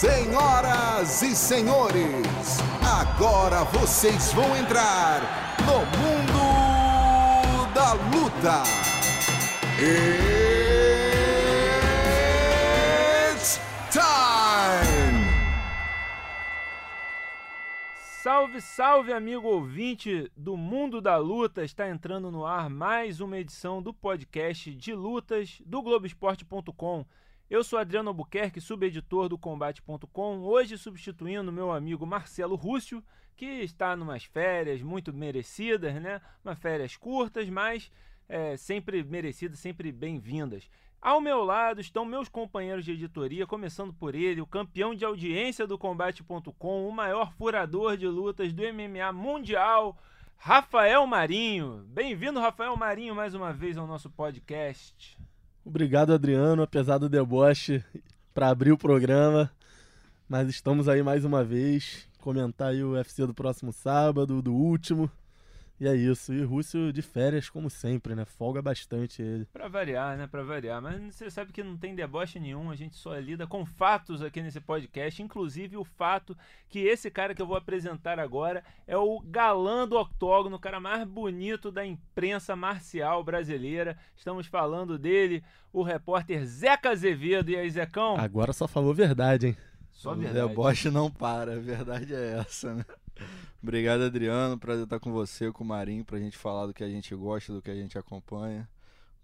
Senhoras e senhores, agora vocês vão entrar no mundo da luta. It's time! Salve, salve, amigo ouvinte do Mundo da Luta! Está entrando no ar mais uma edição do podcast de lutas do Globoesporte.com. Eu sou Adriano Albuquerque, subeditor do Combate.com, hoje substituindo meu amigo Marcelo Rússio, que está numas férias muito merecidas, né? Umas férias curtas, mas é, sempre merecidas, sempre bem-vindas. Ao meu lado estão meus companheiros de editoria, começando por ele, o campeão de audiência do Combate.com, o maior furador de lutas do MMA mundial, Rafael Marinho. Bem-vindo, Rafael Marinho, mais uma vez ao nosso podcast. Obrigado, Adriano, apesar do deboche, para abrir o programa. Mas estamos aí mais uma vez, comentar aí o UFC do próximo sábado, do último. E é isso. E Rússio de férias, como sempre, né? Folga bastante ele. Pra variar, né? Pra variar. Mas você sabe que não tem deboche nenhum. A gente só lida com fatos aqui nesse podcast. Inclusive o fato que esse cara que eu vou apresentar agora é o galã do octógono, o cara mais bonito da imprensa marcial brasileira. Estamos falando dele, o repórter Zeca Azevedo. E aí, Zecão? Agora só falou verdade, hein? Só o verdade. deboche não para, a verdade é essa, né? Obrigado, Adriano. Prazer estar com você, com o Marinho, pra gente falar do que a gente gosta, do que a gente acompanha.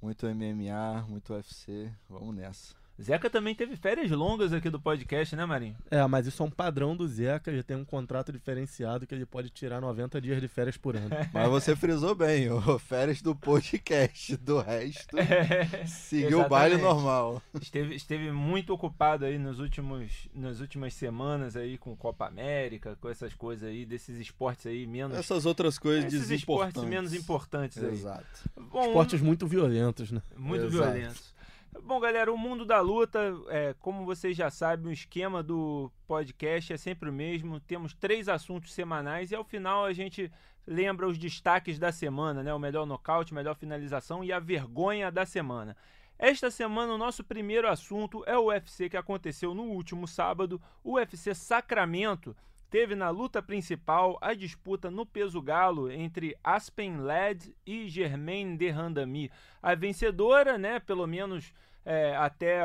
Muito MMA, muito UFC. Vamos nessa. Zeca também teve férias longas aqui do podcast, né, Marinho? É, mas isso é um padrão do Zeca, já tem um contrato diferenciado que ele pode tirar 90 dias de férias por ano. Mas você frisou bem, o férias do podcast, do resto, seguiu o baile normal. Esteve, esteve muito ocupado aí nos últimos, nas últimas semanas aí com Copa América, com essas coisas aí, desses esportes aí menos... Essas outras coisas esses esportes menos importantes aí. Exato. Bom, Esportes muito violentos, né? muito Exato. violentos. Bom, galera, o mundo da luta, é, como vocês já sabem, o esquema do podcast é sempre o mesmo. Temos três assuntos semanais e ao final a gente lembra os destaques da semana, né? O melhor nocaute, melhor finalização e a vergonha da semana. Esta semana, o nosso primeiro assunto é o UFC que aconteceu no último sábado, o UFC Sacramento. Teve na luta principal a disputa no peso galo entre Aspen Ladd e Germaine de Randami. A vencedora, né, pelo menos é, até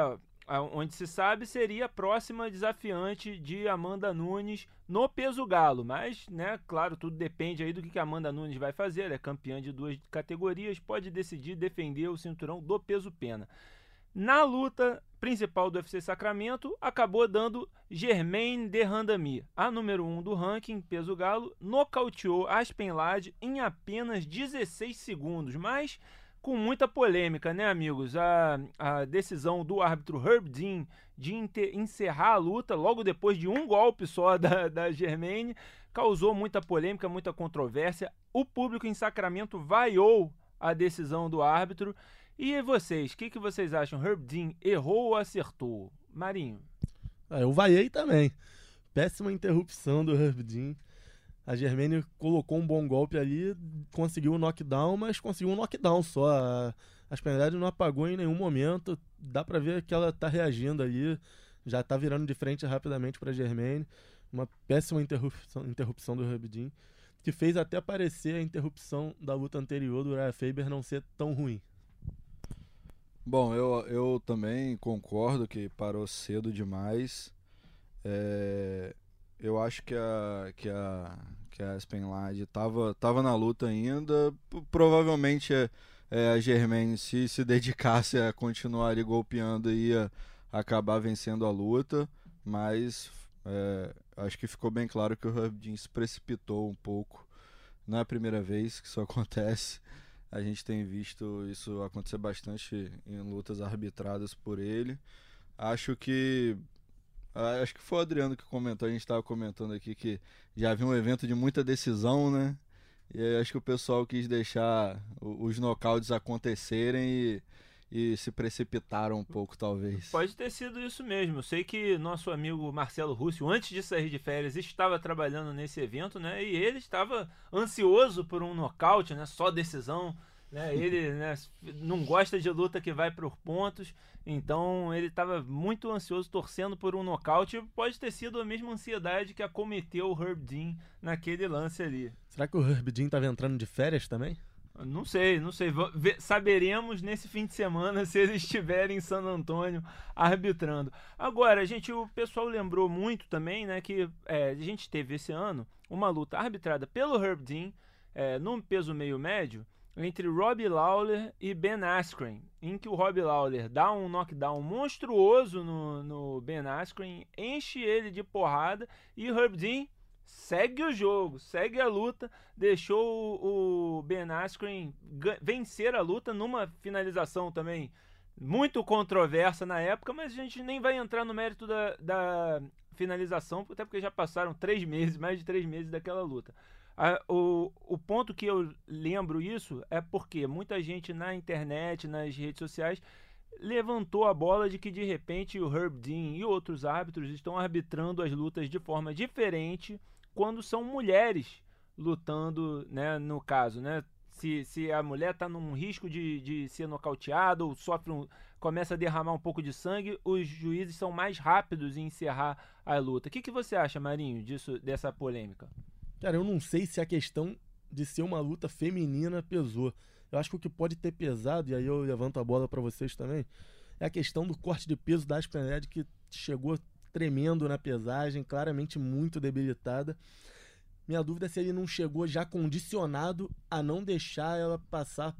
onde se sabe, seria a próxima desafiante de Amanda Nunes no peso galo. Mas, né, claro, tudo depende aí do que que a Amanda Nunes vai fazer. Ela é campeã de duas categorias, pode decidir defender o cinturão do peso pena. Na luta principal do UFC Sacramento, acabou dando Germaine de Randami, a número 1 um do ranking peso galo, nocauteou Aspen Ladd em apenas 16 segundos, mas com muita polêmica, né, amigos? A, a decisão do árbitro Herb Dean de encerrar a luta logo depois de um golpe só da, da Germaine causou muita polêmica, muita controvérsia. O público em Sacramento vaiou a decisão do árbitro. E vocês, o que, que vocês acham? Herb Dean errou ou acertou? Marinho. Ah, eu vaiei também. Péssima interrupção do Herb Dean. A Germaine colocou um bom golpe ali, conseguiu um knockdown, mas conseguiu um knockdown só. A, a Spenled não apagou em nenhum momento. Dá pra ver que ela tá reagindo ali, já tá virando de frente rapidamente pra Germaine. Uma péssima interrupção, interrupção do Herb Dean, que fez até parecer a interrupção da luta anterior do Uriah Faber não ser tão ruim. Bom, eu, eu também concordo que parou cedo demais. É, eu acho que a que a que a Aspen Ladd tava, na luta ainda. Provavelmente é, é, a Germaine, se se dedicasse a continuar ali golpeando, ia acabar vencendo a luta. Mas é, acho que ficou bem claro que o Herb se precipitou um pouco. Não é a primeira vez que isso acontece. A gente tem visto isso acontecer bastante em lutas arbitradas por ele. Acho que. Acho que foi o Adriano que comentou, a gente estava comentando aqui que já havia um evento de muita decisão, né? E acho que o pessoal quis deixar os nocautes acontecerem e, e se precipitaram um pouco, talvez. Pode ter sido isso mesmo. Eu sei que nosso amigo Marcelo Rússio, antes de sair de férias, estava trabalhando nesse evento, né? E ele estava ansioso por um nocaute, né? Só decisão. Né? Ele né, não gosta de luta que vai por pontos, então ele estava muito ansioso, torcendo por um nocaute. Pode ter sido a mesma ansiedade que acometeu o Herb Dean naquele lance ali. Será que o Herb Dean estava entrando de férias também? Não sei, não sei. Saberemos nesse fim de semana se ele estiver em San Antônio arbitrando. Agora, gente, o pessoal lembrou muito também, né, que é, a gente teve esse ano uma luta arbitrada pelo Herb Dean é, no peso meio médio entre Rob Lawler e Ben Askren, em que o Rob Lawler dá um knockdown monstruoso no, no Ben Askren, enche ele de porrada e Herb Dean segue o jogo, segue a luta, deixou o, Ben Askren vencer a luta numa finalização também muito controversa na época, mas a gente nem vai entrar no mérito da, da finalização, até porque já passaram três meses, mais de três meses daquela luta. A, o, o ponto que eu lembro isso é porque muita gente na internet, nas redes sociais, levantou a bola de que de repente o Herb Dean e outros árbitros estão arbitrando as lutas de forma diferente quando são mulheres lutando, né, no caso, né? Se, se a mulher está num risco de, de ser nocauteada ou sofre um, começa a derramar um pouco de sangue, os juízes são mais rápidos em encerrar a luta. O que, que você acha, Marinho, disso, dessa polêmica? Cara, eu não sei se a questão de ser uma luta feminina pesou. Eu acho que o que pode ter pesado, e aí eu levanto a bola para vocês também, é a questão do corte de peso da Aspen que chegou tremendo na pesagem, claramente muito debilitada. Minha dúvida é se ele não chegou já condicionado a não deixar ela passar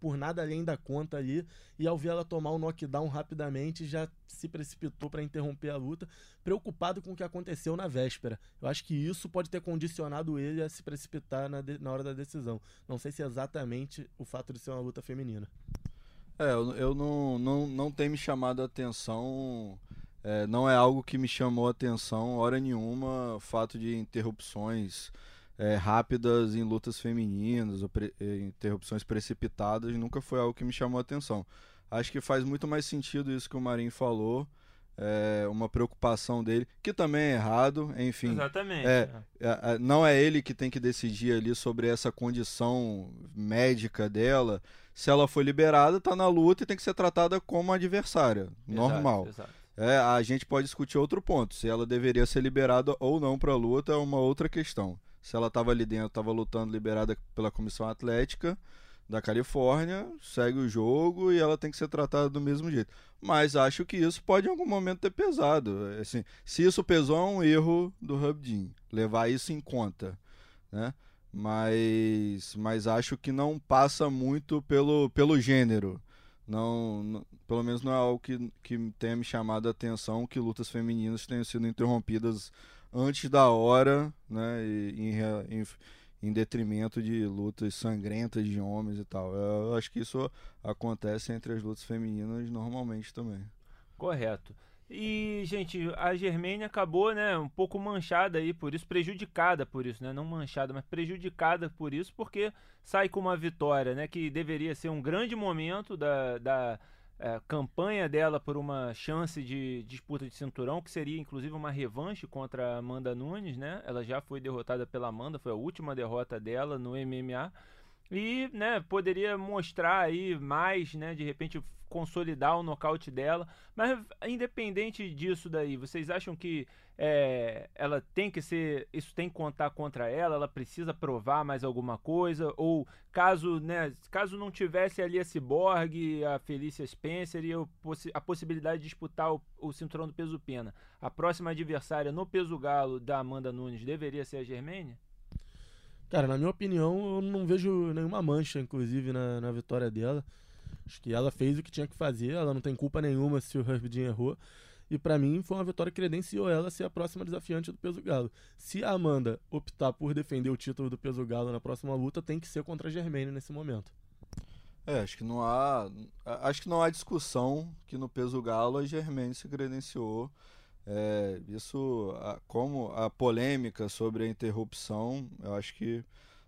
por nada além da conta ali. E ao ver ela tomar o knockdown rapidamente, já se precipitou para interromper a luta, preocupado com o que aconteceu na véspera. Eu acho que isso pode ter condicionado ele a se precipitar na, de, na hora da decisão. Não sei se é exatamente o fato de ser uma luta feminina. É, eu, eu não, não, não tem me chamado a atenção. É, não é algo que me chamou a atenção, hora nenhuma, fato de interrupções é, rápidas em lutas femininas, ou pre eh, interrupções precipitadas, nunca foi algo que me chamou a atenção. Acho que faz muito mais sentido isso que o Marinho falou, é, uma preocupação dele, que também é errado, enfim. Exatamente. É, é, é, não é ele que tem que decidir ali sobre essa condição médica dela. Se ela foi liberada, está na luta e tem que ser tratada como adversária, normal. Exato. É, a gente pode discutir outro ponto, se ela deveria ser liberada ou não para a luta é uma outra questão se ela estava ali dentro, estava lutando liberada pela Comissão Atlética da Califórnia, segue o jogo e ela tem que ser tratada do mesmo jeito. Mas acho que isso pode em algum momento ter pesado. Assim, se isso pesou, é um erro do Hubdin, levar isso em conta, né? Mas, mas acho que não passa muito pelo, pelo gênero. Não, não, pelo menos não é algo que, que tenha me chamado a atenção que lutas femininas tenham sido interrompidas antes da hora, né? em, em, em, detrimento de lutas sangrentas de homens e tal. Eu acho que isso acontece entre as lutas femininas normalmente também. Correto. E, gente, a Germênia acabou, né, um pouco manchada aí por isso, prejudicada por isso, né? Não manchada, mas prejudicada por isso, porque sai com uma vitória, né? Que deveria ser um grande momento da, da é, campanha dela por uma chance de disputa de cinturão, que seria inclusive uma revanche contra a Amanda Nunes, né? Ela já foi derrotada pela Amanda, foi a última derrota dela no MMA. E, né, poderia mostrar aí mais, né, de repente consolidar o nocaute dela. Mas independente disso daí, vocês acham que é, ela tem que ser, isso tem que contar contra ela, ela precisa provar mais alguma coisa, ou caso, né, caso não tivesse ali a Cyborg, a Felícia Spencer e a possibilidade de disputar o, o cinturão do peso pena, a próxima adversária no peso galo da Amanda Nunes deveria ser a Germênia? Cara, na minha opinião, eu não vejo nenhuma mancha, inclusive, na, na vitória dela. Acho que ela fez o que tinha que fazer, ela não tem culpa nenhuma se o Herbie errou. E para mim foi uma vitória que credenciou ela a ser a próxima desafiante do peso galo. Se a Amanda optar por defender o título do peso galo na próxima luta, tem que ser contra a Germaine nesse momento. É, acho que não há, acho que não há discussão que no peso galo a Germaine se credenciou. É, isso, a, como a polêmica sobre a interrupção, eu acho que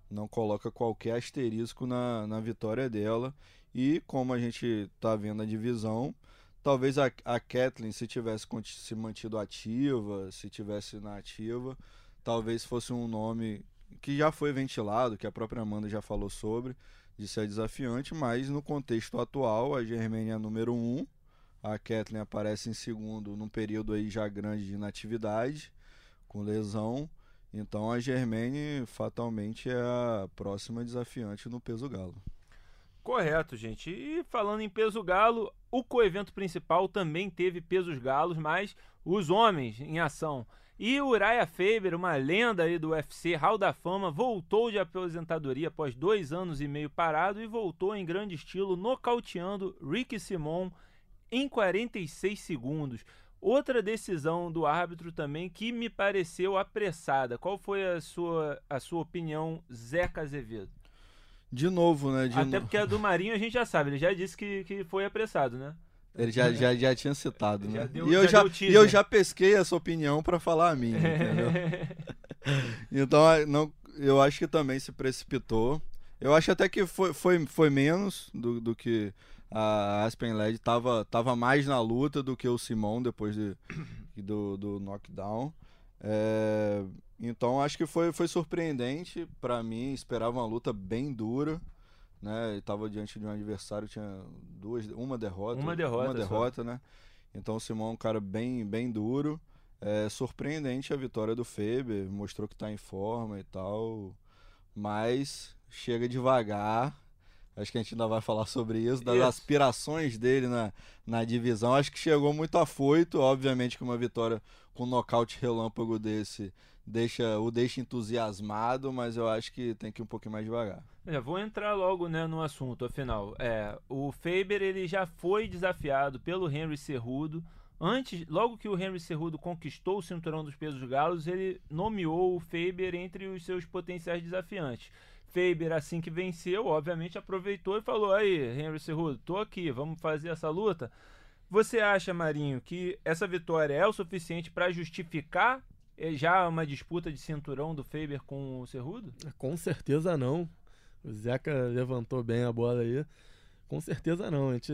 não coloca qualquer asterisco na, na vitória dela. E como a gente está vendo a divisão, talvez a, a Kathleen, se tivesse se mantido ativa, se tivesse na ativa, talvez fosse um nome que já foi ventilado, que a própria Amanda já falou sobre, de ser desafiante, mas no contexto atual, a Germânia é número um, a Kathleen aparece em segundo num período aí já grande de inatividade, com lesão. Então a Germaine fatalmente é a próxima desafiante no peso galo. Correto, gente. E falando em peso galo, o coevento principal também teve pesos galos, mas os homens em ação. E o Uriah Faber, uma lenda aí do UFC, Hall da Fama, voltou de aposentadoria após dois anos e meio parado e voltou em grande estilo, nocauteando Ricky Simon em 46 segundos. Outra decisão do árbitro também que me pareceu apressada. Qual foi a sua, a sua opinião, Zeca Azevedo? De novo, né? De Até no... porque a do Marinho a gente já sabe, ele já disse que, que foi apressado, né? Ele já, já, já tinha citado, né? Já deu- e, eu já já, e eu já pesquei essa opinião para falar a minha, entendeu? Então, não, eu acho que também se precipitou. Eu acho até que foi, foi, foi menos do, do que a Aspen Led tava, tava mais na luta do que o Simon depois de, do, do knockdown. É, então acho que foi, foi surpreendente para mim. Esperava uma luta bem dura. Né? Ele tava diante de um adversário, tinha duas, uma derrota. Uma derrota Uma só. derrota, né? Então o Simon é um cara bem, bem duro. É surpreendente a vitória do Feber, mostrou que tá em forma e tal, mas chega devagar. Acho que a gente ainda vai falar sobre isso, das Isso. aspirações dele na, na divisão. Acho que chegou muito afoito, obviamente que uma vitória com um nocaute relâmpago desse deixa, o deixa entusiasmado, mas eu acho que tem que ir um pouquinho mais devagar. Já vou entrar logo né, no assunto, afinal. É, o Faber ele já foi desafiado pelo Henry Cerrudo. Antes, logo que o Henry Cerrudo conquistou o cinturão dos pesos galos, ele nomeou o Faber entre os seus potenciais desafiantes. Faber, assim que venceu, obviamente aproveitou e falou: Aí, Henry Cerrudo, tô aqui, vamos fazer essa luta. Você acha, Marinho, que essa vitória é o suficiente para justificar eh, já uma disputa de cinturão do Faber com o Cerrudo? Com certeza não. O Zeca levantou bem a bola aí. Com certeza não. A gente...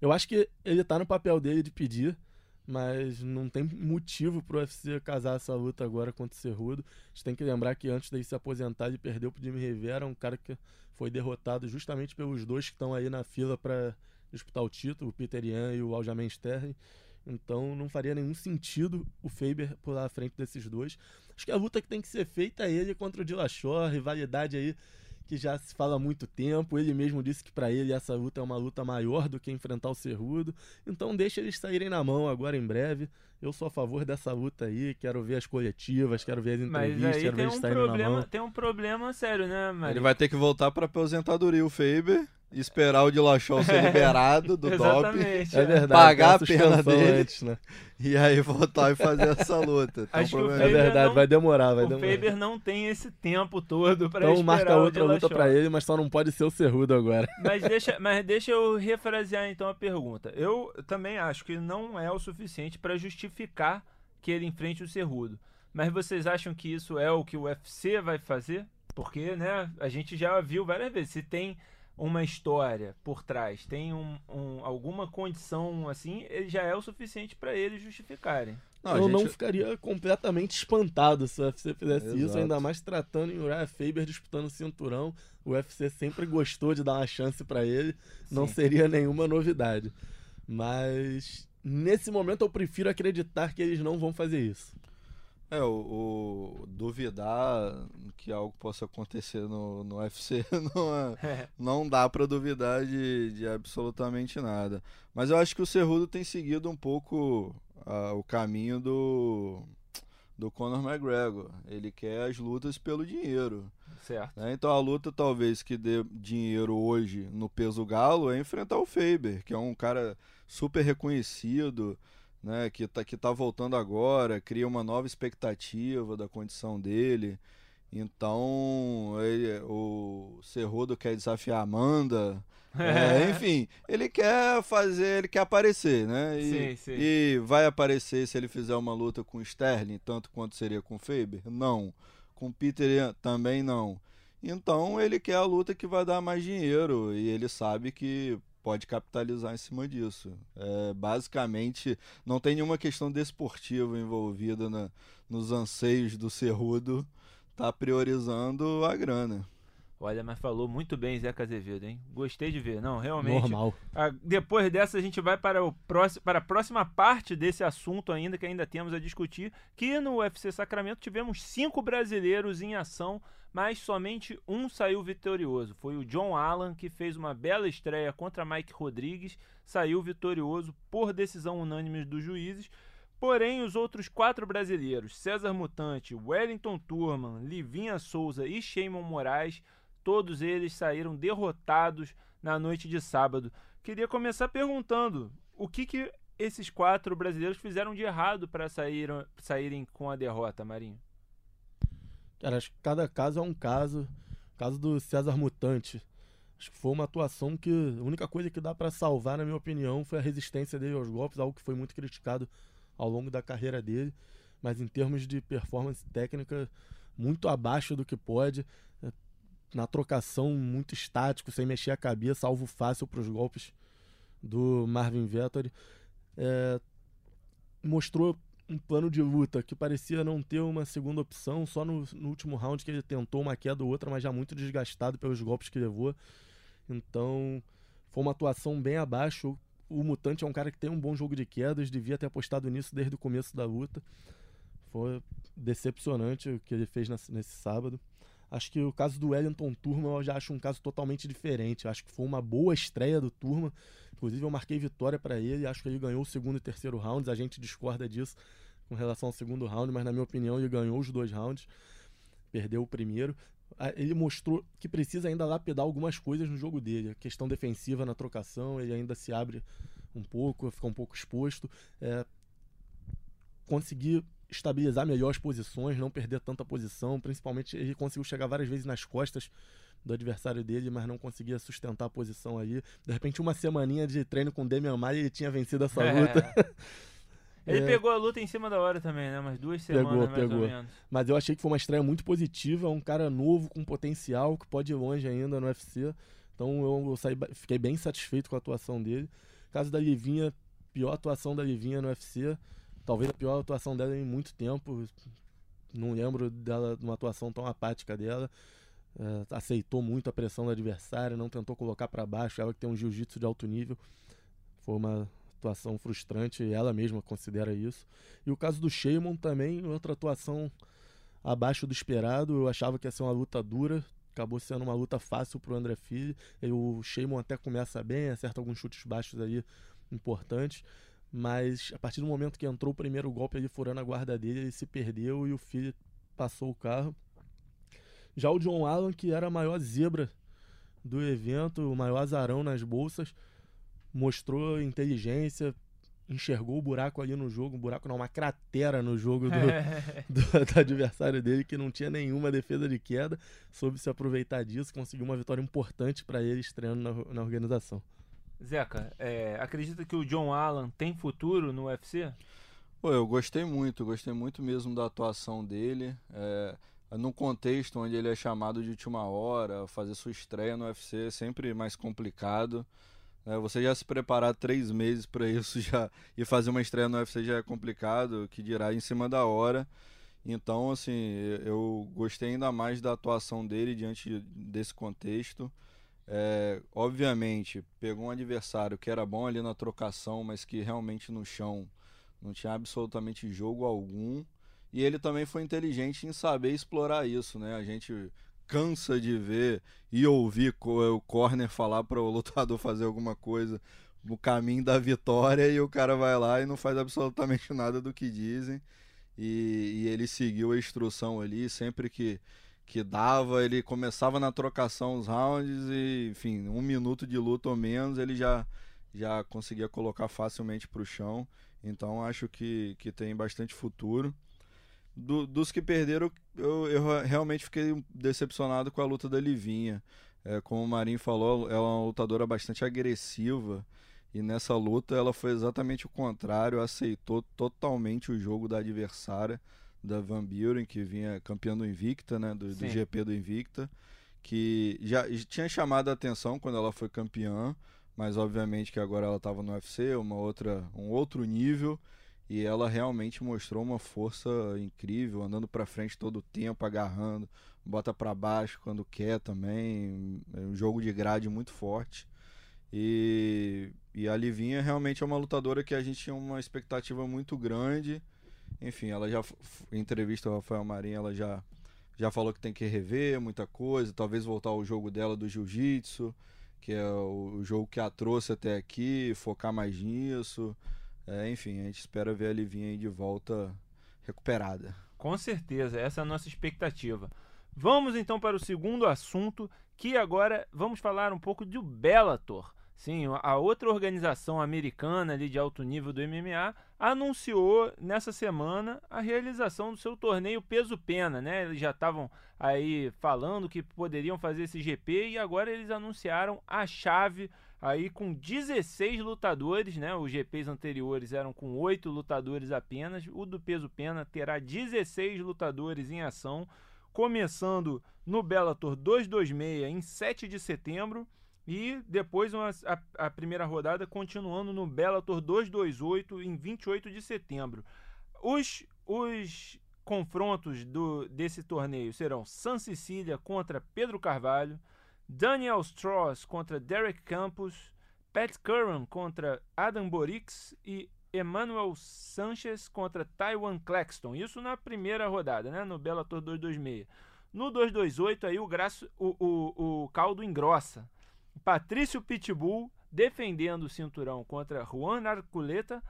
Eu acho que ele tá no papel dele de pedir, mas não tem motivo pro UFC casar essa luta agora contra o Cerrudo. A gente tem que lembrar que antes dele se aposentar, ele perdeu pro Jimmy Rivera, um cara que foi derrotado justamente pelos dois que estão aí na fila para disputar o título, o Peter Yan e o Aljamain Sterling. Então não faria nenhum sentido o Faber pular à frente desses dois. Acho que a luta que tem que ser feita é ele contra o Dillashaw, rivalidade aí que já se fala há muito tempo. Ele mesmo disse que para ele essa luta é uma luta maior do que enfrentar o Cerrudo. Então deixa eles saírem na mão agora em breve. Eu sou a favor dessa luta aí, quero ver as coletivas, quero ver as Mas entrevistas, aí quero ver eles um, saindo na problema, mão. tem um problema sério, né? Ele vai ter que voltar para aposentadoria o Faber, esperar o Dillashaw ser liberado do. Exatamente. É verdade, Pagar tem a pena dele. antes, né? E aí voltar e fazer essa luta. Então, Acho que o É verdade, não- vai demorar, vai o demorar. Faber não tem esse tempo todo para Então esperar marca o outra luta pra ele, mas só não pode ser o Cerrudo agora. Mas deixa, mas deixa eu refrasear então a pergunta. Eu também acho que não é o suficiente para justificar que ele enfrente o Cerrudo. Mas vocês acham que isso é o que o UFC vai fazer? Porque, né, a gente já viu várias vezes. Se tem uma história por trás, tem um, um- alguma condição assim, ele já é o suficiente para eles justificarem. Não, eu não gente- ficaria completamente espantado se o UFC fizesse isso, Exato. ainda mais tratando em Uriah Faber disputando o cinturão. O UFC sempre gostou de dar uma chance pra ele, não Sim. seria nenhuma novidade. Mas nesse momento eu prefiro acreditar que eles não vão fazer isso. É, o, o duvidar que algo possa acontecer no, no UFC não, é- não dá pra duvidar de, de absolutamente nada. Mas eu acho que o Cerrudo tem seguido um pouco ah, o caminho do, do Conor McGregor. Ele quer as lutas pelo dinheiro. certo. né? Então a luta talvez que dê dinheiro hoje no peso galo é enfrentar o Faber, que é um cara super reconhecido, né, que tá, que tá voltando agora, cria uma nova expectativa da condição dele. Então, ele- o Cerrudo quer desafiar a Amanda. É, enfim, ele quer fazer, ele quer aparecer, né? E, Sim, sim. e vai aparecer se ele fizer uma luta com o Sterling, tanto quanto seria com o Faber? Não. Com o Peter também não. Então ele quer a luta que vai dar mais dinheiro e ele sabe que pode capitalizar em cima disso. É, basicamente, não tem nenhuma questão desportiva envolvida na- nos anseios do Cerrudo, tá priorizando a grana. Olha, mas falou muito bem Zeca Azevedo, hein? Gostei de ver. Não, realmente. Normal. a- depois dessa, a gente vai para, o próximo, para a próxima parte desse assunto ainda, que ainda temos a discutir. Que no UFC Sacramento tivemos cinco brasileiros em ação, mas somente um saiu vitorioso. Foi o John Allen, que fez uma bela estreia contra Mike Rodrigues, saiu vitorioso por decisão unânime dos juízes. Porém, os outros quatro brasileiros, César Mutante, Wellington Turman, Livinha Souza e Sheimon Moraes, todos eles saíram derrotados na noite de sábado. Queria começar perguntando o que, que esses quatro brasileiros fizeram de errado para saírem com a derrota, Marinho. Cara, acho que cada caso é um caso. O caso do César Mutante. Acho que foi uma atuação que a única coisa que dá pra salvar, na minha opinião, foi a resistência dele aos golpes, algo que foi muito criticado ao longo da carreira dele. Mas em termos de performance técnica, muito abaixo do que pode. É, Na trocação, muito estático, sem mexer a cabeça, alvo fácil para os golpes do Marvin Vettori. É, mostrou um plano de luta que parecia não ter uma segunda opção, só no, no último round que ele tentou uma queda ou outra, mas já muito desgastado pelos golpes que levou. Então, foi uma atuação bem abaixo. O Mutante é um cara que tem um bom jogo de quedas, devia ter apostado nisso desde o começo da luta. Foi decepcionante o que ele fez nesse, nesse sábado. Acho que o caso do Wellington Turma eu já acho um caso totalmente diferente. Eu acho que foi uma boa estreia do Turma. Inclusive, eu marquei vitória para ele. Acho que ele ganhou o segundo e terceiro rounds. A gente discorda disso com relação ao segundo round, mas na minha opinião ele ganhou os dois rounds. Perdeu o primeiro. Ele mostrou que precisa ainda lapidar algumas coisas no jogo dele. A questão defensiva na trocação, ele ainda se abre um pouco, fica um pouco exposto. É, conseguir estabilizar melhor as posições, não perder tanta posição. Principalmente, ele conseguiu chegar várias vezes nas costas do adversário dele, mas não conseguia sustentar a posição aí. De repente, uma semaninha de treino com o Demian Maia, ele tinha vencido essa luta. Ele É. pegou a luta em cima da hora também, né? Umas duas semanas Pegou, mais pegou. ou menos. Mas eu achei que foi uma estreia muito positiva. É um cara novo, com potencial, que pode ir longe ainda no UFC. Então eu, eu saí, fiquei bem satisfeito com a atuação dele. Caso da Livinha, pior atuação da Livinha no UFC. Talvez a pior atuação dela em muito tempo. Não lembro dela de uma atuação tão apática dela. É, aceitou muito a pressão do adversário, não tentou colocar para baixo. Ela que tem um jiu-jitsu de alto nível. Foi uma atuação frustrante, ela mesma considera isso. E o caso do Sheaman também, outra atuação abaixo do esperado. Eu achava que ia ser uma luta dura, acabou sendo uma luta fácil pro André Fili. E o Sheaman até começa bem, acerta alguns chutes baixos aí importantes. Mas a partir do momento que entrou o primeiro golpe ali furando a guarda dele, ele se perdeu e o Fili passou o carro. Já o John Allen, que era a maior zebra do evento, o maior azarão nas bolsas, mostrou inteligência, enxergou o buraco ali no jogo, um buraco não, uma cratera no jogo do, do, do adversário dele que não tinha nenhuma defesa de queda, soube se aproveitar disso, conseguiu uma vitória importante para ele estreando na, na organização. Zeca, é, acredita que o John Allen tem futuro no UFC? Pô, eu gostei muito, gostei muito mesmo da atuação dele. É, num contexto onde ele é chamado de última hora, fazer sua estreia no UFC é sempre mais complicado. né? você já se preparar três meses para isso já e fazer uma estreia no UFC já é complicado, que dirá em cima da hora. Então, assim, eu gostei ainda mais da atuação dele diante desse contexto. É, obviamente, pegou um adversário que era bom ali na trocação, mas que realmente no chão não tinha absolutamente jogo algum. E ele também foi inteligente em saber explorar isso, né? A gente cansa de ver e ouvir co- o corner falar para o lutador fazer alguma coisa no caminho da vitória e o cara vai lá e não faz absolutamente nada do que dizem. E, e ele seguiu a instrução ali, sempre que, que dava, ele começava na trocação os rounds e, enfim, um minuto de luta ou menos, ele já, já conseguia colocar facilmente para o chão. Então acho que, que tem bastante futuro. Do- dos que perderam, eu, eu realmente fiquei decepcionado com a luta da Livinha. É, como o Marinho falou, ela é uma lutadora bastante agressiva. E nessa luta ela foi exatamente o contrário, aceitou totalmente o jogo da adversária, da Van Buren, que vinha campeã do Invicta, né, do, do. GP do Invicta, que já tinha chamado a atenção quando ela foi campeã, mas obviamente que agora ela estava no UFC, uma outra, um outro nível, E ela realmente mostrou uma força incrível, andando para frente todo o tempo, agarrando, bota para baixo quando quer também. É um jogo de grade muito forte. E, e a Livinha realmente é uma lutadora que a gente tinha uma expectativa muito grande. Enfim, ela já, em entrevista ao Rafael Marinho, ela já, já falou que tem que rever muita coisa, talvez voltar ao jogo dela do jiu-jitsu, que é o, jogo que a trouxe até aqui, focar mais nisso. É, enfim, a gente espera ver a Livinha aí de volta recuperada. Com certeza, essa é a nossa expectativa. Vamos então para o segundo assunto, que agora vamos falar um pouco do Bellator. Sim, a outra organização americana ali de alto nível do MMA anunciou nessa semana a realização do seu torneio peso-pena, né? Eles já estavam aí falando que poderiam fazer esse GP e agora eles anunciaram a chave aí com 16 lutadores, né? Os GPs anteriores eram com 8 lutadores apenas. O do peso-pena terá 16 lutadores em ação, começando no Bellator 226 em 7 de setembro e depois uma, a, a, primeira rodada continuando no Bellator 228 em 28 de setembro. Os, os confrontos do, desse torneio serão San Cecília contra Pedro Carvalho, Daniel Strauss contra Derek Campos, Pat Curran contra Adam Borix e Emmanuel Sanchez contra Taiwan Claxton. Isso na primeira rodada, né? No Bellator 226. No 228 aí o, graço, o, o, o caldo engrossa. Patrício Pitbull defendendo o cinturão contra Juan Arculeta,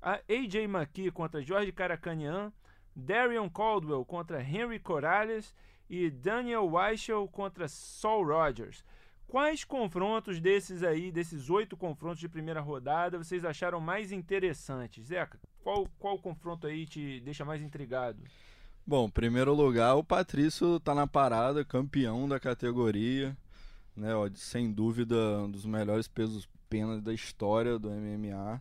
AJ McKee contra Jorge Caracanian, Darion Caldwell contra Henry Corrales e Daniel Weichel contra Saul Rogers. Quais confrontos desses aí, desses oito confrontos de primeira rodada, vocês acharam mais interessantes? Zeca, qual, qual confronto aí te deixa mais intrigado? Bom, primeiro lugar, o Patrício tá na parada, campeão da categoria né? Ó, sem dúvida, um dos melhores pesos pena da história do MMA.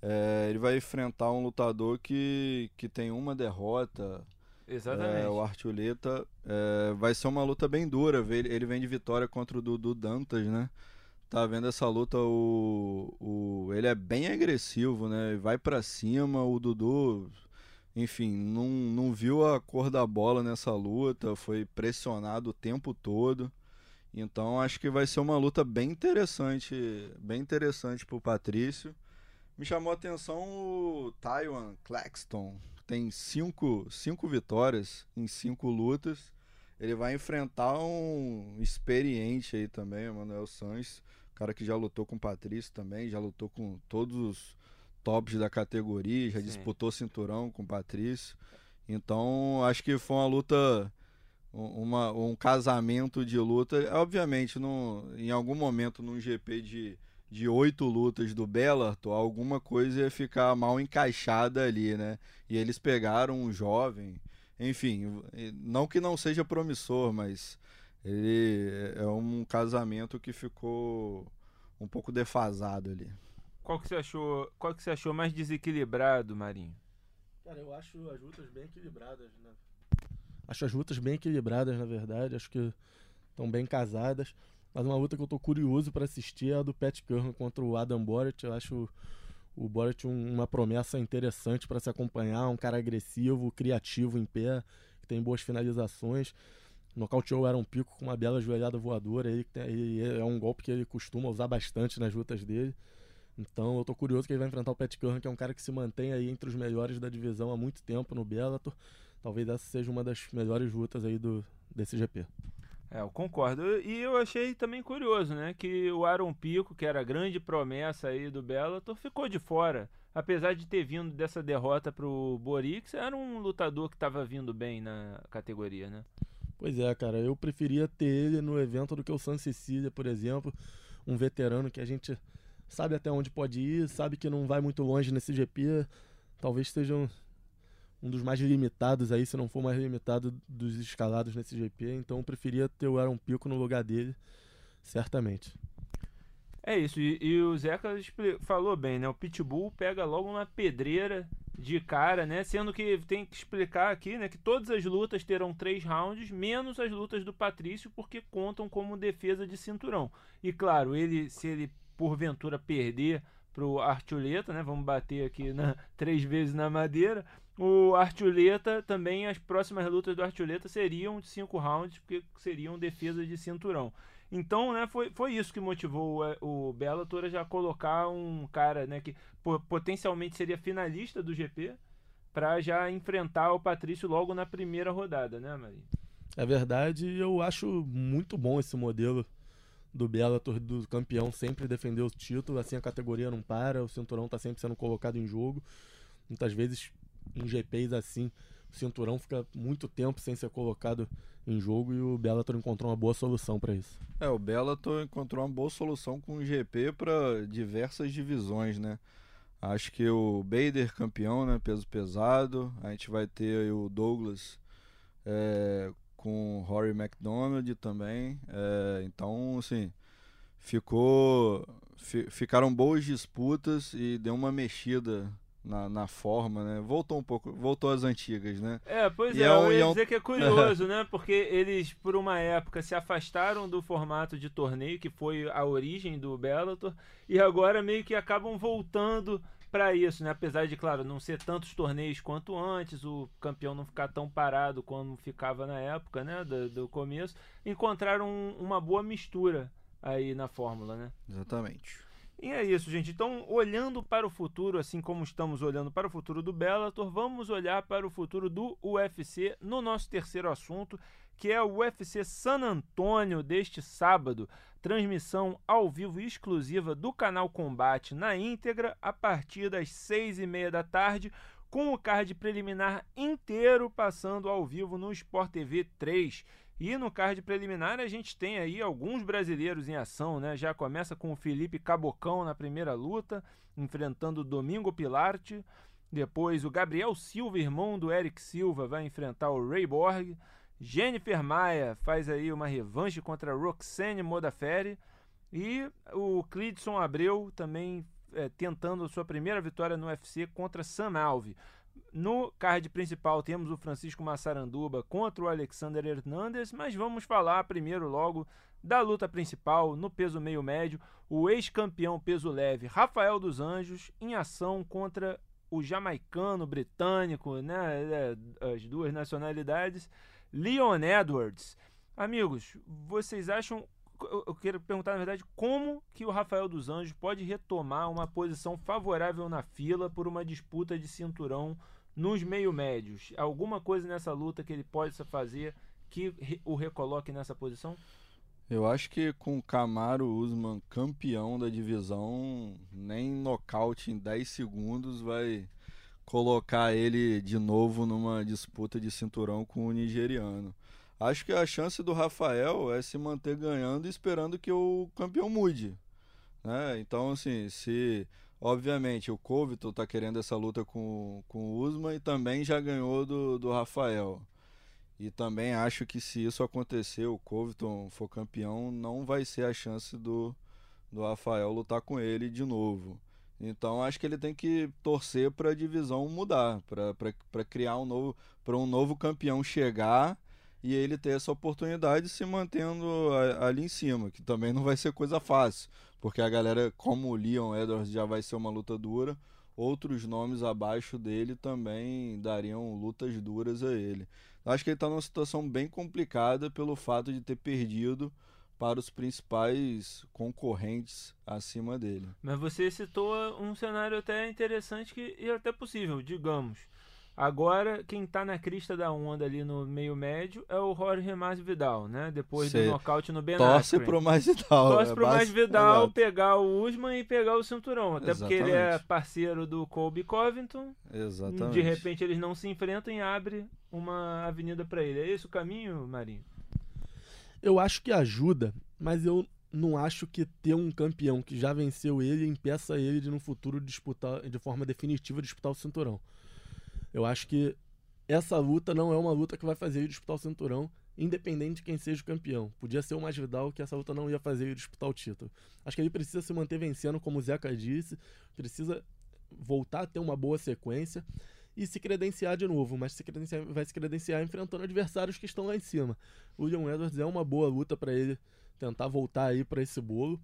É, ele vai enfrentar um lutador que, que tem uma derrota. Exatamente. É, o Artuleta. É, vai ser uma luta bem dura. Ele vem de vitória contra o Dudu Dantas, né? Tá vendo essa luta, o, o, ele é bem agressivo, né? Vai para cima, o Dudu, enfim, não, não viu a cor da bola nessa luta, foi pressionado o tempo todo. Então acho que vai ser uma luta bem interessante, bem interessante pro Patrício. Me chamou a atenção o Taiwan Claxton, tem cinco, cinco vitórias em cinco lutas. Ele vai enfrentar um experiente aí também, o Manuel Sanches, cara que já lutou com o Patrício também, já lutou com todos os tops da categoria, já Sim. disputou cinturão com o Patrício. Então acho que foi uma luta uma, um casamento de luta. Obviamente, no, em algum momento num GP de, de oito lutas do Bellator, alguma coisa ia ficar mal encaixada ali, né? E eles pegaram um jovem, enfim, não que não seja promissor, mas ele é um casamento que ficou um pouco defasado ali. Qual que você achou, qual que você achou mais desequilibrado, Marinho? Cara, eu acho as lutas bem equilibradas, né? Acho as lutas bem equilibradas, na verdade. Acho que estão bem casadas. Mas uma luta que eu tô curioso para assistir é a do Pat Curran contra o Adam Borat. Eu acho o Borat um, uma promessa interessante para se acompanhar. Um cara agressivo, criativo em pé, que tem boas finalizações. Nocauteou o Aaron Pico com uma bela joelhada voadora. Ele, ele, é um golpe que ele costuma usar bastante nas lutas dele. Então eu tô curioso que ele vai enfrentar o Pat Curran, que é um cara que se mantém aí entre os melhores da divisão há muito tempo no Bellator talvez essa seja uma das melhores lutas aí do, desse GP. É, eu concordo. E eu achei também curioso, né? Que o Aaron Pico, que era a grande promessa aí do Bellator, ficou de fora. Apesar de ter vindo dessa derrota pro Borix, era um lutador que estava vindo bem na categoria, né? Pois é, cara. Eu preferia ter ele no evento do que o San Cecília, por exemplo. Um veterano que a gente sabe até onde pode ir, sabe que não vai muito longe nesse GP. Talvez sejam um dos mais limitados aí, se não for mais limitado dos escalados nesse GP. Então eu preferia ter o Aaron Pico no lugar dele, certamente. É isso, e, e o Zeca falou bem, né? O Pitbull pega logo uma pedreira de cara, né? Sendo que tem que explicar aqui, né, que todas as lutas terão três rounds, menos as lutas do Patrício, porque contam como defesa de cinturão. E claro, ele, se ele porventura perder pro Artuleta, né? Vamos bater aqui na, três vezes na madeira. O Artuleta também, as próximas lutas do Artuleta seriam de cinco rounds, porque seriam defesas de cinturão. Então, né, foi, foi isso que motivou o, o Bellator a já colocar um cara, né, que potencialmente seria finalista do GP, para já enfrentar o Patrício logo na primeira rodada, né, Maria? É verdade, eu acho muito bom esse modelo do Bellator, do campeão sempre defender o título, assim a categoria não para, o cinturão está sempre sendo colocado em jogo. Muitas vezes em GPs assim, o cinturão fica muito tempo sem ser colocado em jogo e o Bellator encontrou uma boa solução para isso. É, o Bellator encontrou uma boa solução com o GP para diversas divisões, né? Acho que o Bader campeão, né, peso pesado, a gente vai ter o Douglas é, com Rory McDonald também, é, então assim ficou ficaram boas disputas e deu uma mexida na, na forma, né? Voltou um pouco, voltou às antigas, né? É, pois e é, é eu ia é dizer que é curioso, né? Porque eles, por uma época, se afastaram do formato de torneio, que foi a origem do Bellator, e agora meio que acabam voltando para isso, né? Apesar de, claro, não ser tantos torneios quanto antes, o campeão não ficar tão parado como ficava na época, né? Do, do começo, encontraram uma boa mistura aí na fórmula, né? Exatamente. E é isso, gente. Então, olhando para o futuro, assim como estamos olhando para o futuro do Bellator, vamos olhar para o futuro do UFC no nosso terceiro assunto, que é o UFC San Antônio deste sábado. Transmissão ao vivo exclusiva do canal Combate na íntegra a partir das seis e meia da tarde, com o card preliminar inteiro passando ao vivo no Sport TV 3. E no card preliminar a gente tem aí alguns brasileiros em ação, né? Já começa com o Felipe Cabocão na primeira luta, enfrentando o Domingo Pilarte. Depois o Gabriel Silva, irmão do Eric Silva, vai enfrentar o Ray Borg. Jennifer Maia faz aí uma revanche contra Roxane Modafferi. E o Clidson Abreu também é, tentando sua primeira vitória no UFC contra Sam Alve. No card principal temos o Francisco Massaranduba contra o Alexander Hernandes, mas vamos falar primeiro logo da luta principal no peso meio médio, o ex-campeão peso leve Rafael dos Anjos em ação contra o jamaicano britânico, né, é, as duas nacionalidades, Leon Edwards. Amigos, vocês acham eu quero perguntar, na verdade, como que o Rafael dos Anjos pode retomar uma posição favorável na fila por uma disputa de cinturão nos meio médios? Alguma coisa nessa luta que ele possa fazer que o recoloque nessa posição? Eu acho que com o Camaro Usman campeão da divisão, nem nocaute em 10 segundos vai colocar ele de novo numa disputa de cinturão com o nigeriano. Acho que a chance do Rafael é se manter ganhando e esperando que o campeão mude. Né? Então, assim, se Obviamente, o Covington está querendo essa luta com, com o Usman e também já ganhou do, do Rafael. E também acho que se isso acontecer, o Covington for campeão, não vai ser a chance do, do Rafael lutar com ele de novo. Então acho que ele tem que torcer para a divisão mudar, para criar um novo, para um novo campeão chegar e ele ter essa oportunidade se mantendo ali em cima, que também não vai ser coisa fácil, porque a galera, como o Leon Edwards já vai ser uma luta dura, outros nomes abaixo dele também dariam lutas duras a ele. Acho que ele está numa situação bem complicada pelo fato de ter perdido para os principais concorrentes acima dele. Mas você citou um cenário até interessante que, e até possível, digamos. Agora, quem tá na crista da onda ali no meio médio é o Jorge Masvidal, né? Depois Cê do nocaute no Ben Torce Askren. pro Masvidal. Torce é, pro Masvidal Exato. pegar o Usman e pegar o cinturão. Até Exatamente. porque ele é parceiro do Colby Covington. Exatamente. De repente eles não se enfrentam e abre uma avenida para ele. É esse o caminho, Marinho? Eu acho que ajuda, mas eu não acho que ter um campeão que já venceu ele impeça ele de no futuro disputar de forma definitiva disputar o cinturão. Eu acho que essa luta não é uma luta que vai fazer ele disputar o cinturão, independente de quem seja o campeão. Podia ser o mais Vidal que essa luta não ia fazer ele disputar o título. Acho que ele precisa se manter vencendo, como o Zeca disse, precisa voltar a ter uma boa sequência e se credenciar de novo, mas se vai se credenciar enfrentando adversários que estão lá em cima. O Leon Edwards é uma boa luta para ele tentar voltar aí para esse bolo.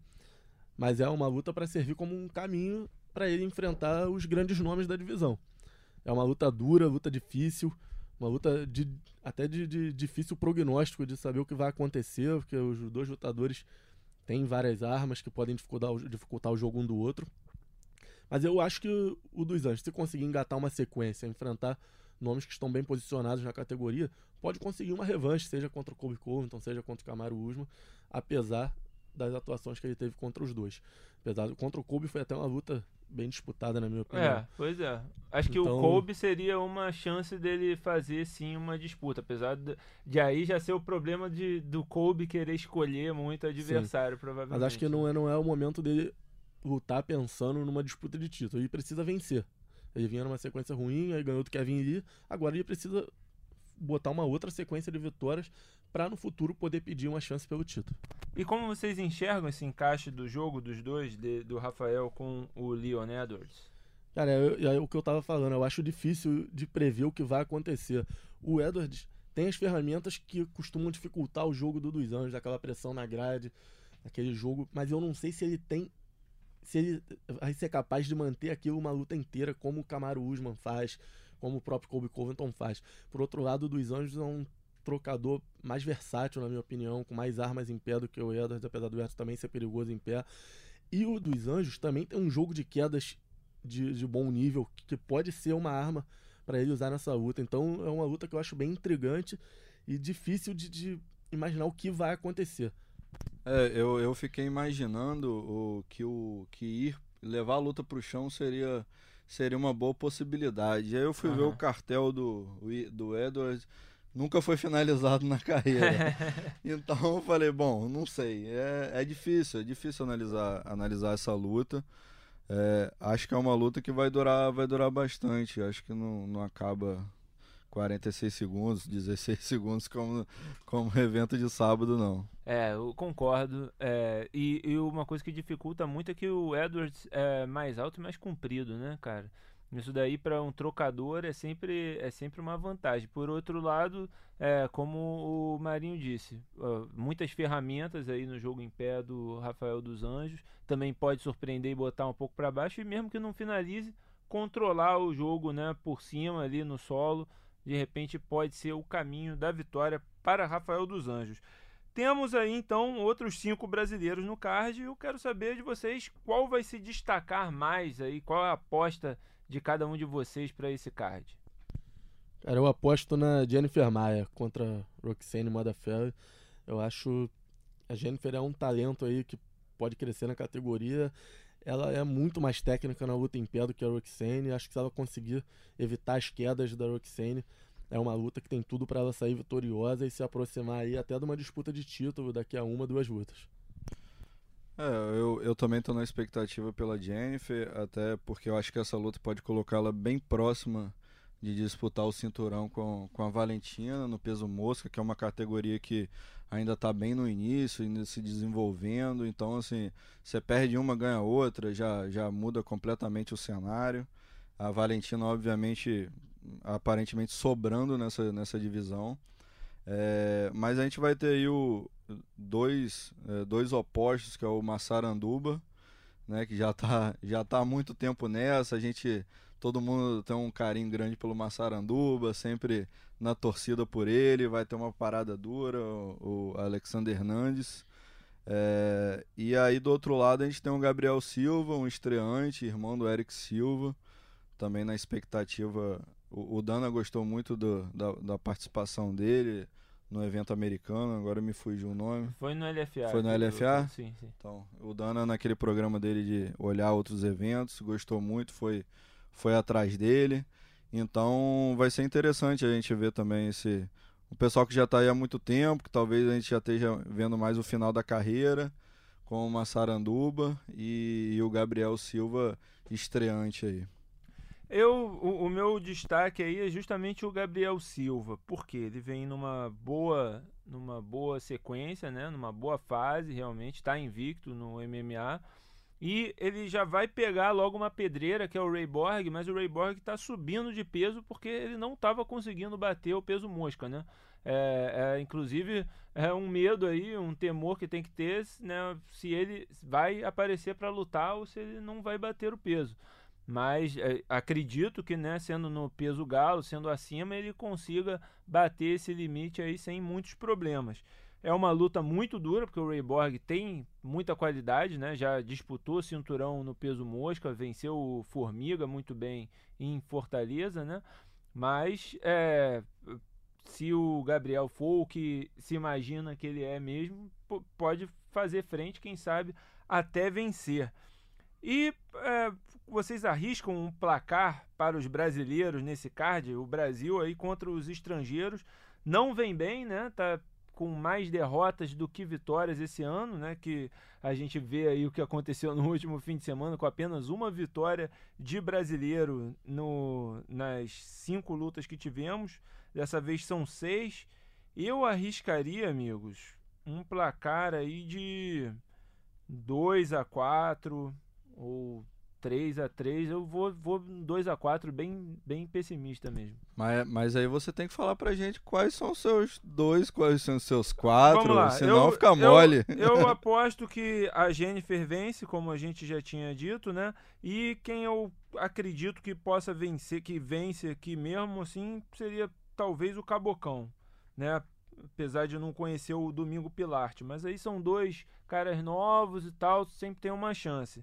Mas é uma luta para servir como um caminho para ele enfrentar os grandes nomes da divisão. É uma luta dura, luta difícil, uma luta de, até de, de difícil prognóstico de saber o que vai acontecer, porque os dois lutadores têm várias armas que podem dificultar, o- dificultar o jogo um do outro. Mas eu acho que o dos Anjos, se conseguir engatar uma sequência, enfrentar nomes que estão bem posicionados na categoria, pode conseguir uma revanche, seja contra o Kobe Covington, seja contra o Camaro Usman, apesar das atuações que ele teve contra os dois. Apesar contra o Kobe foi até uma luta bem disputada, na minha opinião. É, pois é. Acho que o Então- Kobe seria uma chance dele fazer sim uma disputa, apesar de, de aí já ser o problema de, do Kobe querer escolher muito adversário, provavelmente. Mas acho que não é, não é o momento dele lutar pensando numa disputa de título. Ele precisa vencer. Ele vinha numa sequência ruim, aí ganhou do Kevin Lee. Agora ele precisa botar uma outra sequência de vitórias para no futuro poder pedir uma chance pelo título. E como vocês enxergam esse encaixe do jogo dos dois, de- do Rafael com o Leon Edwards? Cara, é o que eu tava falando, eu acho difícil de prever o que vai acontecer. O Edwards tem as ferramentas que costumam dificultar o jogo do dos Anjos, aquela pressão na grade, aquele jogo, mas eu não sei se ele tem se ele vai ser capaz de manter aquilo uma luta inteira, como o Camaro Usman faz, como o próprio Kobe Covington faz. Por outro lado, o dos Anjos é um trocador mais versátil, na minha opinião, com mais armas em pé do que o Edwards, apesar do Edwards também ser perigoso em pé. E o dos Anjos também tem um jogo de quedas de, de bom nível, que, pode ser uma arma para ele usar nessa luta. Então é uma luta que eu acho bem intrigante e difícil de, de imaginar o que vai acontecer. É, eu, eu fiquei imaginando o, que, o, que ir levar a luta pro chão seria, seria uma boa possibilidade. Aí eu fui ver Aham. o cartel do, do Edwards, nunca foi finalizado na carreira. então eu falei, bom, não sei. É, é difícil, é difícil analisar, analisar essa luta. É, acho que é uma luta que vai durar, vai durar bastante. Acho que não, não acaba 46 segundos, 16 segundos como, como evento de sábado, não. É, eu concordo. É, e, e uma coisa que dificulta muito é que o Edwards é mais alto e mais comprido, né, cara? Isso daí para um trocador é sempre, é sempre uma vantagem. Por outro lado, é, como o Marinho disse, muitas ferramentas aí no jogo em pé do Rafael dos Anjos. Também pode surpreender e botar um pouco para baixo. E mesmo que não finalize, controlar o jogo né, por cima ali no solo. De repente pode ser o caminho da vitória para Rafael dos Anjos. Temos aí então outros cinco brasileiros no card. Eu quero saber de vocês qual vai se destacar mais aí, qual é a aposta de cada um de vocês para esse card. Cara, eu aposto na Jennifer Maia contra Roxane Modafferi. Eu acho a Jennifer é um talento aí que pode crescer na categoria. Ela é muito mais técnica na luta em pé do que a Roxane. Acho que se ela conseguir evitar as quedas da Roxane, é uma luta que tem tudo para ela sair vitoriosa e se aproximar aí até de uma disputa de título daqui a uma, duas lutas. É, eu, eu também tô na expectativa pela Jennifer, até porque eu acho que essa luta pode colocá-la bem próxima de disputar o cinturão com, com a Valentina no peso mosca, que é uma categoria que ainda está bem no início, ainda se desenvolvendo. Então, assim, você perde uma, ganha outra, já, já muda completamente o cenário. A Valentina, obviamente, aparentemente sobrando nessa, nessa divisão. É, mas a gente vai ter aí o, dois, é, dois opostos, que é o Massaranduba, né, que já está já tá há muito tempo nessa. A gente, todo mundo tem um carinho grande pelo Massaranduba, sempre na torcida por ele. Vai ter uma parada dura, o, o Alexander Hernandes. É, e aí do outro lado a gente tem o Gabriel Silva, um estreante, irmão do Eric Silva, também na expectativa. O, o Dana gostou muito do, da, da participação dele no evento americano, agora me fugiu o nome. Foi no LFA. Foi no LFA? Sim, sim. Então, o Dana naquele programa dele de olhar outros eventos, gostou muito, foi, foi atrás dele. Então vai ser interessante a gente ver também esse. O pessoal que já está aí há muito tempo, que talvez a gente já esteja vendo mais o final da carreira, com o Massaranduba e, e o Gabriel Silva estreante aí. Eu, o, o meu destaque aí é justamente o Gabriel Silva, porque ele vem numa boa, numa boa sequência, né? Numa boa fase, realmente está invicto no MMA E ele já vai pegar logo uma pedreira, que é o Ray Borg, mas o Ray Borg está subindo de peso porque ele não estava conseguindo bater o peso mosca, né? É, é, inclusive, é um medo aí, um temor que tem que ter né, se ele vai aparecer para lutar ou se ele não vai bater o peso. Mas é, acredito que, né, sendo no peso galo, sendo acima, ele consiga bater esse limite aí sem muitos problemas. É uma luta muito dura, porque o Ray Borg tem muita qualidade, né? Já disputou cinturão no peso mosca, venceu o Formiga muito bem em Fortaleza, né? Mas é, se o Gabriel for o que se imagina que ele é mesmo, pode fazer frente, quem sabe, até vencer. E é, vocês arriscam um placar para os brasileiros nesse card? O Brasil aí contra os estrangeiros não vem bem, né? Tá com mais derrotas do que vitórias esse ano, né? Que a gente vê aí o que aconteceu no último fim de semana com apenas uma vitória de brasileiro no, nas cinco lutas que tivemos. Dessa vez são seis. Eu arriscaria, amigos, um placar aí de 2 a 4 ou 3 a 3 eu vou, vou 2 a 4 bem, bem pessimista mesmo. Mas, mas aí você tem que falar pra gente quais são os seus dois, quais são os seus quatro, lá. senão eu, fica mole. Eu, eu aposto que a Jennifer vence, como a gente já tinha dito, né? E quem eu acredito que possa vencer, que vence aqui mesmo, assim, seria talvez o Cabocão, né? Apesar de não conhecer o Domingo Pilarte. Mas aí são dois caras novos e tal, sempre tem uma chance.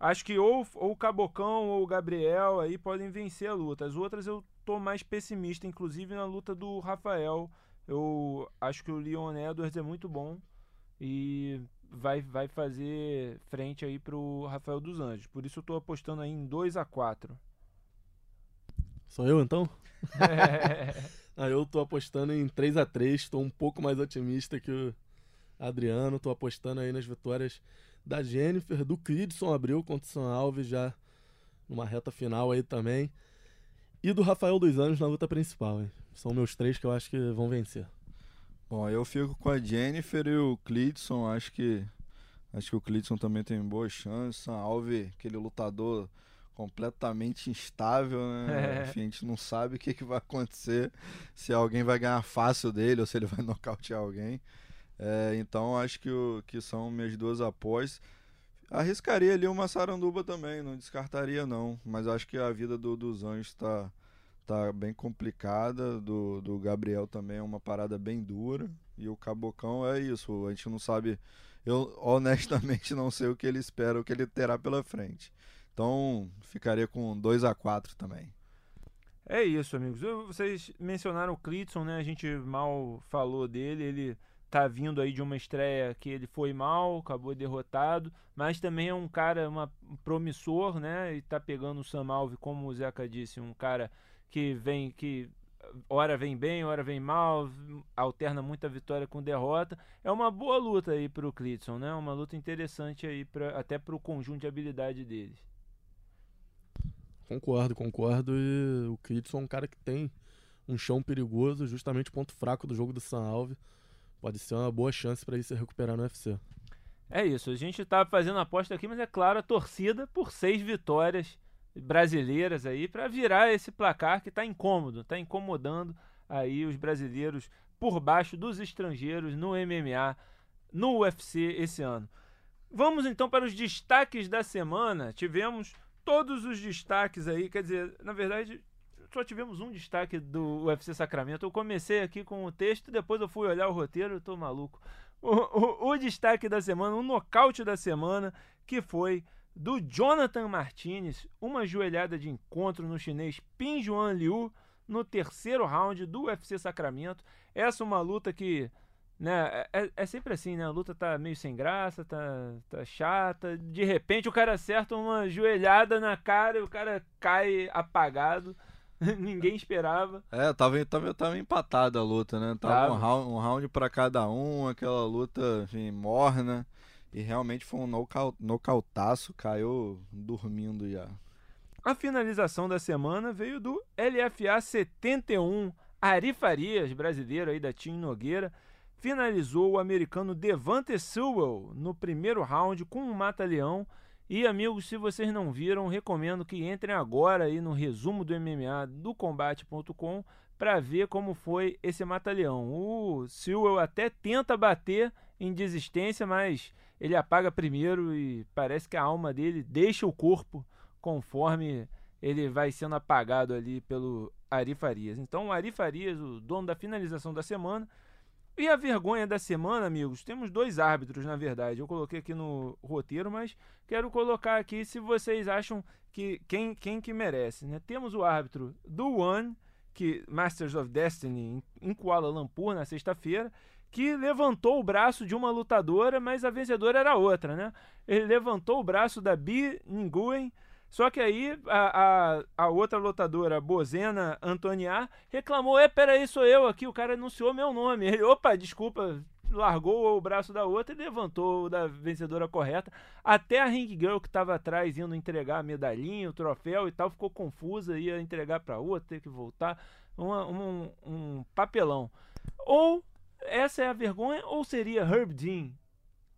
Acho que ou, ou o Cabocão ou o Gabriel aí podem vencer a luta. As outras eu tô mais pessimista, inclusive na luta do Rafael. Eu acho que o Leon Edwards é muito bom e vai, vai fazer frente aí pro Rafael dos Anjos. Por isso eu tô apostando aí em 2 a 4 Sou eu então? ah, eu tô apostando em 3 a 3 Tô um pouco mais otimista que o Adriano. Tô apostando aí nas vitórias da Jennifer, do Cridson abriu contra o São Alves já numa reta final aí também. E do Rafael dos Anos na luta principal. Hein? São meus três que eu acho que vão vencer. Bom, eu fico com a Jennifer e o Clidson. Acho que acho que o Clidson também tem boas chances. São Alves, aquele lutador completamente instável, né? É. Enfim, a gente não sabe o que, que vai acontecer, se alguém vai ganhar fácil dele ou se ele vai nocautear alguém. É, então acho que, que são minhas duas apostas. Arriscaria ali uma saranduba também, não descartaria não. Mas acho que a vida do, dos anjos está tá bem complicada. Do, do Gabriel também é uma parada bem dura. E o Cabocão é isso. A gente não sabe. Eu honestamente não sei o que ele espera, o que ele terá pela frente. Então ficaria com 2 a 4 também. É isso, amigos. Vocês mencionaram o Clitson, né? A gente mal falou dele. Ele tá vindo aí de uma estreia que ele foi mal, acabou derrotado, mas também é um cara uma, um promissor, né? E tá pegando o Sam Alve, como o Zeca disse, um cara que vem que hora vem bem, hora vem mal, alterna muita vitória com derrota. É uma boa luta aí pro Clitson, né? Uma luta interessante aí pra, até pro conjunto de habilidade deles. Concordo, concordo. E o Clitson é um cara que tem um chão perigoso, justamente ponto fraco do jogo do San Alve pode ser uma boa chance para ele se recuperar no UFC. É isso, a gente está fazendo aposta aqui, mas é claro, a torcida por seis vitórias brasileiras aí para virar esse placar que está incômodo, está incomodando aí os brasileiros por baixo dos estrangeiros no MMA, no UFC esse ano. Vamos então para os destaques da semana. Tivemos todos os destaques aí, quer dizer, na verdade, só tivemos um destaque do UFC Sacramento. Eu comecei aqui com o texto, depois eu fui olhar o roteiro, eu tô maluco. O, o, o destaque da semana, o nocaute da semana, que foi do Jonathan Martinez, uma joelhada de encontro no chinês Pin Juan Liu no terceiro round do UFC Sacramento. Essa é uma luta que, né, é, é, sempre assim, né? A luta tá meio sem graça, tá, tá chata. De repente o cara acerta uma joelhada na cara e o cara cai apagado. Ninguém esperava. É, tava, tava, tava empatada a luta, né? Tava, tava. Um, round, um round para cada um, aquela luta enfim, morna. E realmente foi um nocaut, nocautaço, caiu dormindo já. A finalização da semana veio do LFA 71. Ari Farias, brasileiro aí da Team Nogueira, finalizou o americano Devante Sewell no primeiro round com um mata-leão E amigos, se vocês não viram, recomendo que entrem agora aí no resumo do MMA do combate.com para ver como foi esse mata-leão. O Silwell até tenta bater em desistência, mas ele apaga primeiro e parece que a alma dele deixa o corpo conforme ele vai sendo apagado ali pelo Ari Farias. Então, o Ari Farias, o dono da finalização da semana. E a vergonha da semana, amigos, temos dois árbitros, na verdade. Eu coloquei aqui no roteiro, mas quero colocar aqui se vocês acham que quem, quem que merece. Né? Temos o árbitro do One, que Masters of Destiny em Kuala Lumpur na sexta-feira, que levantou o braço de uma lutadora, mas a vencedora era outra, né? Ele levantou o braço da Bi Nguyen, só que aí a, a, a outra lutadora, Bozena Antoniar, reclamou: é, peraí, sou eu aqui, o cara anunciou meu nome. Ele, opa, desculpa, largou o braço da outra e levantou o da vencedora correta. Até a Ring Girl que estava atrás indo entregar a medalhinha, o troféu e tal, ficou confusa, ia entregar para outra, ter que voltar. Uma, um, um papelão. Ou essa é a vergonha, ou seria Herb Dean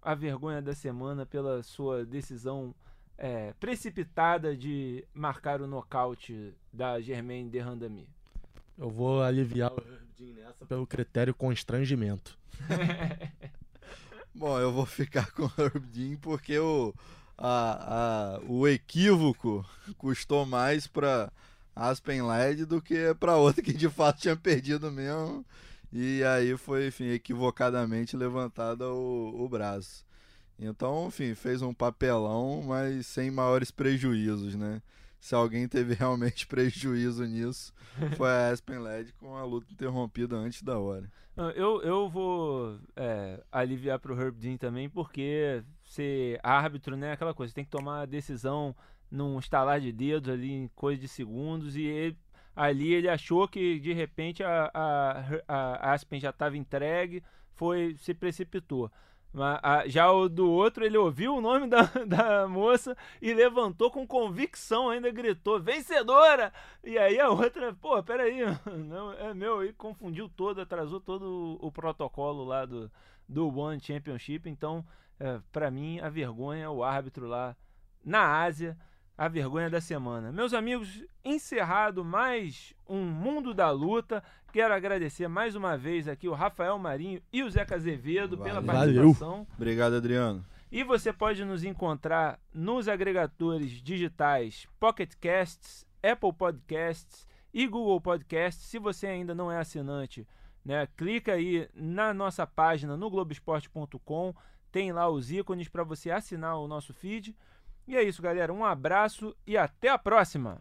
a vergonha da semana pela sua decisão é, precipitada de marcar o nocaute da Germaine de Randami? Eu vou aliviar o nessa pelo critério constrangimento. Bom, eu vou ficar com o Herbdin porque o, a, a, o equívoco custou mais para Aspen Led do que para outra que de fato tinha perdido mesmo. E aí foi, enfim, equivocadamente levantado o, o braço. Então, enfim, fez um papelão, mas sem maiores prejuízos, né? Se alguém teve realmente prejuízo nisso, foi a Aspen Led com a luta interrompida antes da hora. Eu, eu vou é, aliviar pro Herb Dean também, porque ser árbitro, né? Aquela coisa, tem que tomar a decisão num estalar de dedos ali em coisa de segundos e ele, ali ele achou que de repente a, a, a Aspen já estava entregue, foi se precipitou. Já o do outro, ele ouviu o nome da, da moça e levantou com convicção, ainda gritou, vencedora! E aí a outra, pô, peraí, não, é meu, e confundiu todo, atrasou todo o, protocolo lá do, do One Championship. Então, é, para mim, a vergonha o árbitro lá na Ásia a vergonha da semana. Meus amigos, encerrado mais um Mundo da Luta. Quero agradecer mais uma vez aqui o Rafael Marinho e o Zeca Azevedo Valeu. pela participação. Valeu. Obrigado, Adriano. E você pode nos encontrar nos agregadores digitais Pocket Casts, Apple Podcasts e Google Podcasts. Se você ainda não é assinante, né, clica aí na nossa página no Globoesporte.com. Tem lá os ícones para você assinar o nosso feed. E é isso, galera. Um abraço e até a próxima.